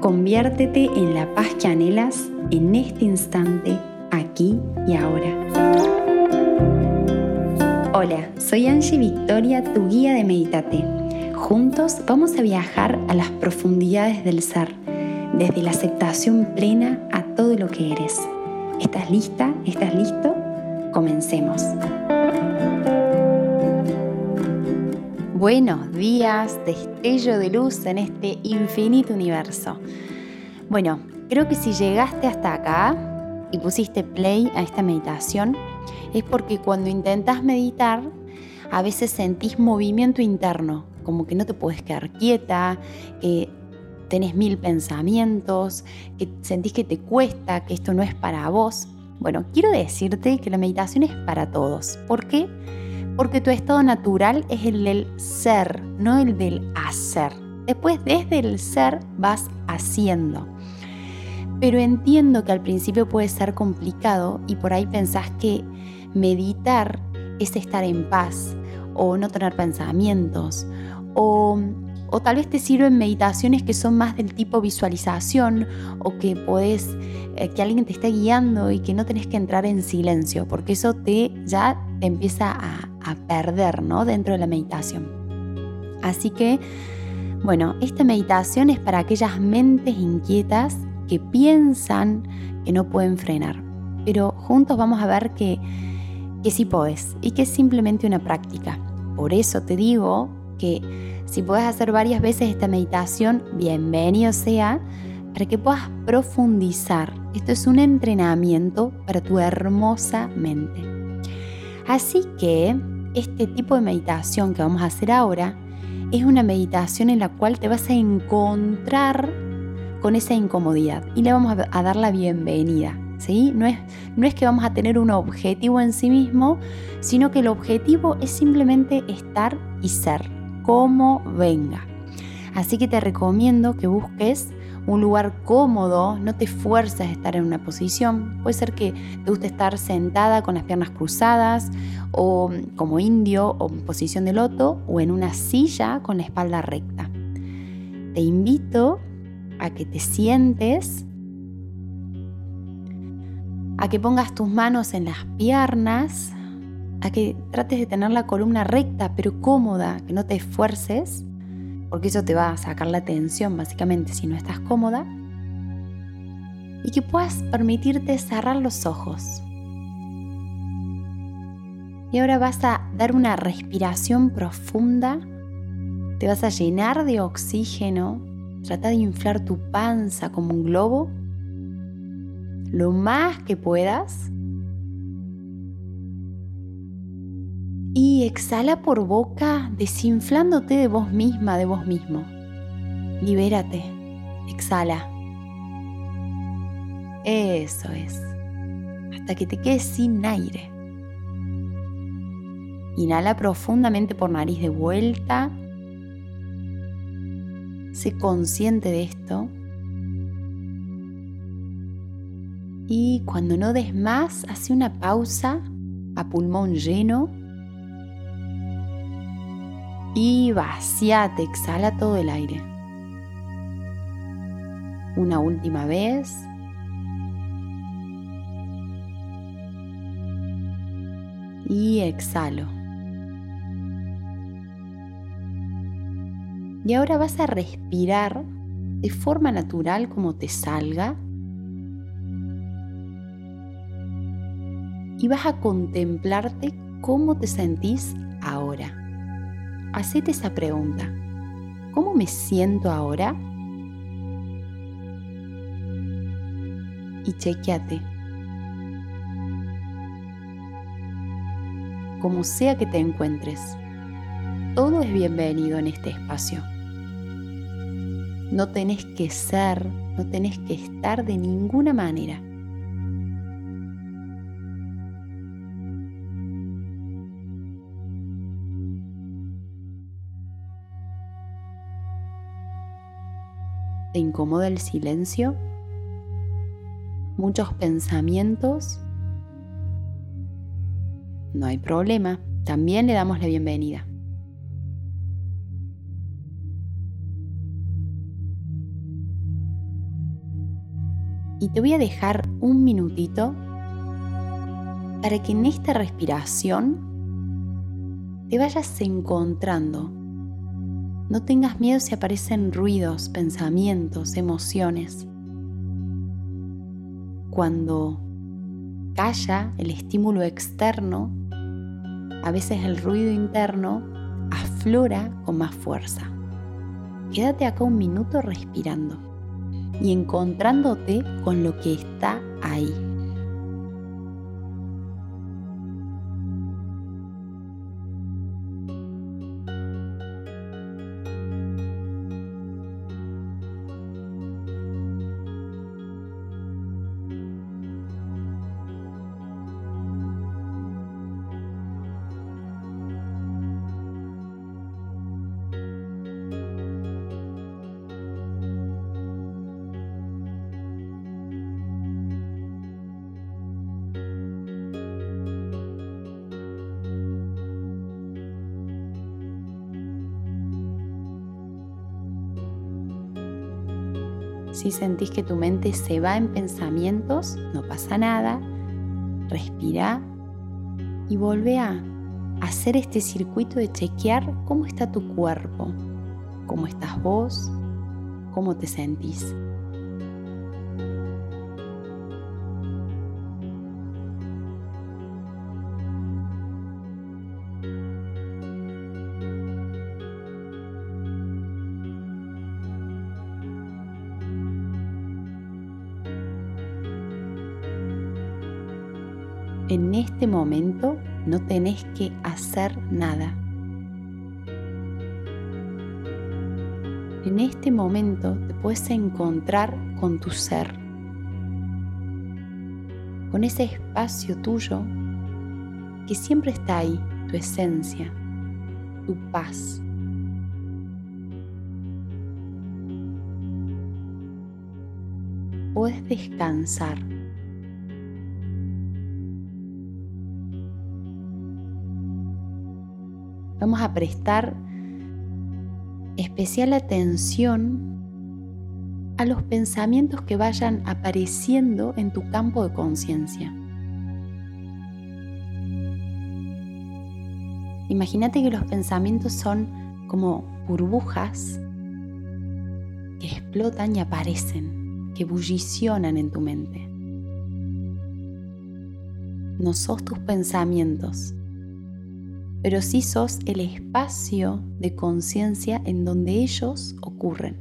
Conviértete en la paz que anhelas en este instante, aquí y ahora. Hola, soy Angie Victoria, tu guía de Meditate. Juntos vamos a viajar a las profundidades del ser, desde la aceptación plena a todo lo que eres. ¿Estás lista? ¿Estás listo? Comencemos. Buenos días, destello de luz en este infinito universo. Bueno, creo que si llegaste hasta acá y pusiste play a esta meditación, es porque cuando intentas meditar, a veces sentís movimiento interno, como que no te puedes quedar quieta, que tenés mil pensamientos, que sentís que te cuesta, que esto no es para vos. Bueno, quiero decirte que la meditación es para todos. ¿Por qué? Porque tu estado natural es el del ser, no el del hacer. Después desde el ser vas haciendo. Pero entiendo que al principio puede ser complicado y por ahí pensás que meditar es estar en paz o no tener pensamientos o, o tal vez te sirven meditaciones que son más del tipo visualización o que podés eh, que alguien te esté guiando y que no tenés que entrar en silencio porque eso te ya te empieza a, a perder ¿no? dentro de la meditación. Así que, bueno, esta meditación es para aquellas mentes inquietas que piensan que no pueden frenar. Pero juntos vamos a ver que, que sí podés y que es simplemente una práctica. Por eso te digo que si puedes hacer varias veces esta meditación, bienvenido sea, para que puedas profundizar. Esto es un entrenamiento para tu hermosa mente. Así que este tipo de meditación que vamos a hacer ahora es una meditación en la cual te vas a encontrar con esa incomodidad y le vamos a dar la bienvenida. ¿sí? No, es, no es que vamos a tener un objetivo en sí mismo, sino que el objetivo es simplemente estar y ser, como venga. Así que te recomiendo que busques un lugar cómodo, no te fuerces a estar en una posición. Puede ser que te guste estar sentada con las piernas cruzadas o como indio o en posición de loto o en una silla con la espalda recta. Te invito a que te sientes, a que pongas tus manos en las piernas, a que trates de tener la columna recta pero cómoda, que no te esfuerces porque eso te va a sacar la tensión básicamente si no estás cómoda, y que puedas permitirte cerrar los ojos. Y ahora vas a dar una respiración profunda, te vas a llenar de oxígeno, trata de inflar tu panza como un globo, lo más que puedas y exhala por boca desinflándote de vos misma, de vos mismo. Libérate, exhala. Eso es, hasta que te quedes sin aire. Inhala profundamente por nariz de vuelta. Sé consciente de esto. Y cuando no des más, hace una pausa a pulmón lleno y vaciate, exhala todo el aire. Una última vez. Y exhalo. Y ahora vas a respirar de forma natural como te salga. Y vas a contemplarte cómo te sentís hacete esa pregunta. ¿Cómo me siento ahora? Y chequeate. Como sea que te encuentres, todo es bienvenido en este espacio. No tenés que ser, no tenés que estar de ninguna manera. ¿Te incomoda el silencio? ¿Muchos pensamientos? No hay problema, también le damos la bienvenida. Y te voy a dejar un minutito para que en esta respiración te vayas encontrando no tengas miedo si aparecen ruidos, pensamientos, emociones. Cuando calla el estímulo externo, a veces el ruido interno aflora con más fuerza. Quédate acá un minuto respirando y encontrándote con lo que está Si sentís que tu mente se va en pensamientos, no pasa nada. Respira y vuelve a hacer este circuito de chequear cómo está tu cuerpo, cómo estás vos, cómo te sentís. Momento no tenés que hacer nada. En este momento te puedes encontrar con tu ser, con ese espacio tuyo que siempre está ahí, tu esencia, tu paz. Puedes descansar vamos a prestar especial atención a los pensamientos que vayan apareciendo en tu campo de conciencia. Imagínate que los pensamientos son como burbujas que explotan y aparecen, que bullicionan en tu mente. No sos tus pensamientos, pero sí sos el espacio de conciencia en donde ellos ocurren.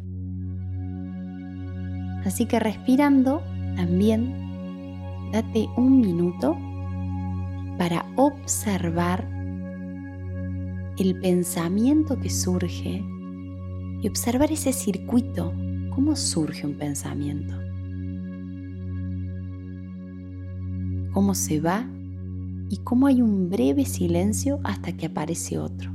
Así que respirando también, date un minuto para observar el pensamiento que surge y observar ese circuito, cómo surge un pensamiento, cómo se va y cómo hay un breve silencio hasta que aparece otro.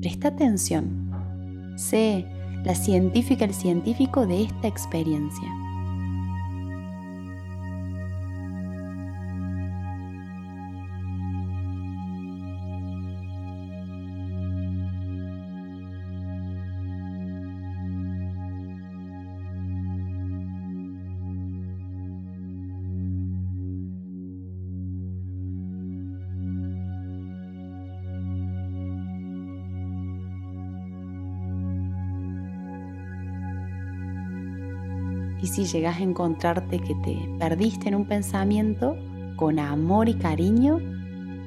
Presta atención. Sé la científica, el científico de esta experiencia. Y si llegas a encontrarte que te perdiste en un pensamiento, con amor y cariño,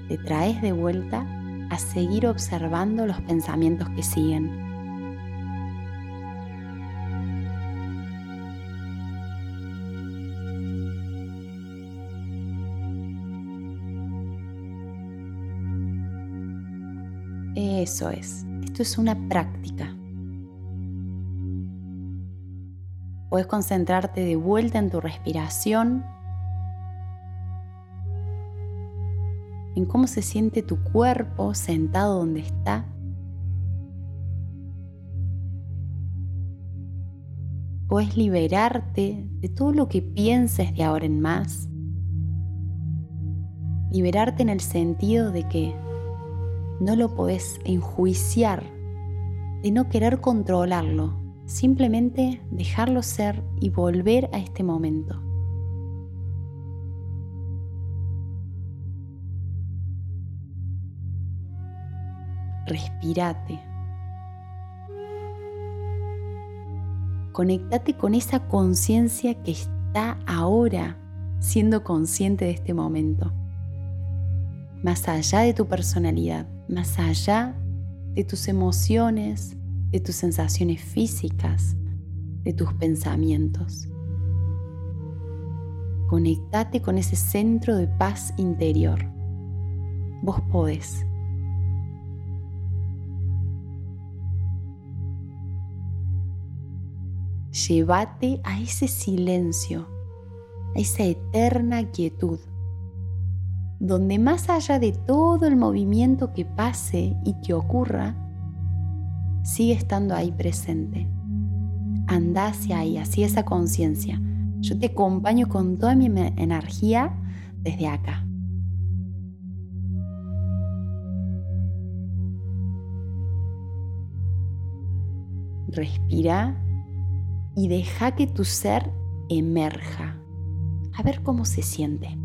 te traes de vuelta a seguir observando los pensamientos que siguen. Eso es, esto es una práctica. Puedes concentrarte de vuelta en tu respiración, en cómo se siente tu cuerpo sentado donde está. Puedes liberarte de todo lo que pienses de ahora en más. Liberarte en el sentido de que no lo podés enjuiciar, de no querer controlarlo, Simplemente dejarlo ser y volver a este momento. Respirate. Conectate con esa conciencia que está ahora siendo consciente de este momento. Más allá de tu personalidad, más allá de tus emociones, de tus sensaciones físicas, de tus pensamientos. Conectate con ese centro de paz interior. Vos podés. Llévate a ese silencio, a esa eterna quietud, donde más allá de todo el movimiento que pase y que ocurra, sigue estando ahí presente. Anda hacia ahí, hacia esa conciencia. Yo te acompaño con toda mi energía desde acá. Respira y deja que tu ser emerja. A ver cómo se siente.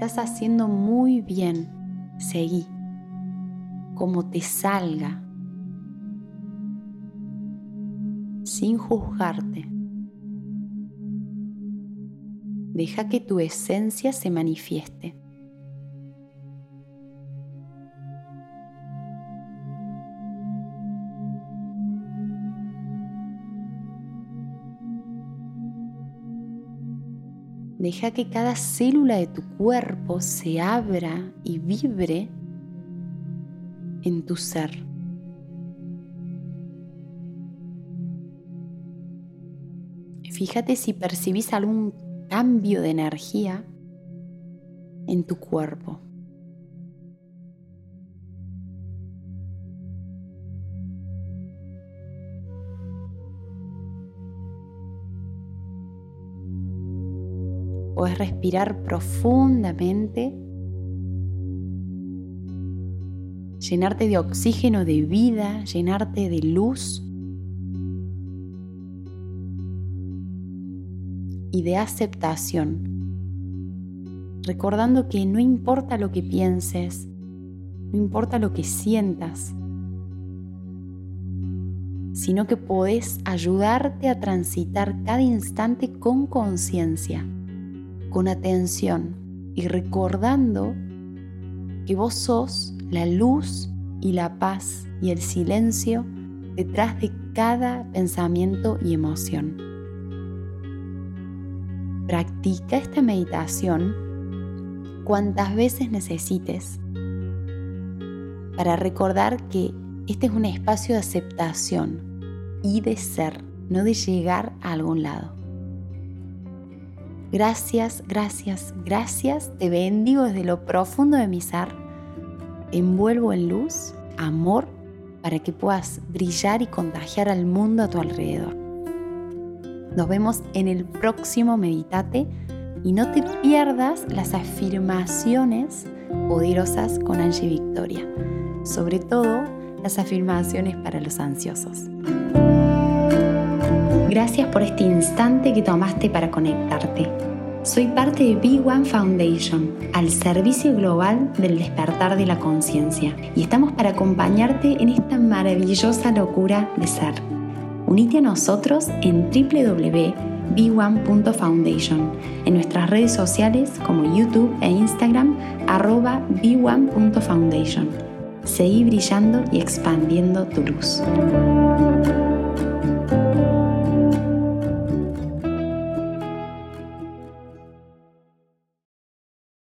Estás haciendo muy bien. Seguí. Como te salga. Sin juzgarte. Deja que tu esencia se manifieste. Deja que cada célula de tu cuerpo se abra y vibre en tu ser. Fíjate si percibís algún cambio de energía en tu cuerpo. Puedes respirar profundamente, llenarte de oxígeno de vida, llenarte de luz. Y de aceptación, recordando que no importa lo que pienses, no importa lo que sientas, sino que podés ayudarte a transitar cada instante con conciencia con atención y recordando que vos sos la luz y la paz y el silencio detrás de cada pensamiento y emoción. Practica esta meditación cuantas veces necesites para recordar que este es un espacio de aceptación y de ser, no de llegar a algún lado. Gracias, gracias, gracias. Te bendigo desde lo profundo de mi ser. envuelvo en luz, amor, para que puedas brillar y contagiar al mundo a tu alrededor. Nos vemos en el próximo Meditate y no te pierdas las afirmaciones poderosas con Angie Victoria, sobre todo las afirmaciones para los ansiosos. Gracias por este instante que tomaste para conectarte. Soy parte de Big One Foundation, al servicio global del despertar de la conciencia, y estamos para acompañarte en esta maravillosa locura de ser. Unite a nosotros en www.b1.foundation, en nuestras redes sociales como YouTube e Instagram, arroba b1.foundation. Seguí brillando y expandiendo tu luz.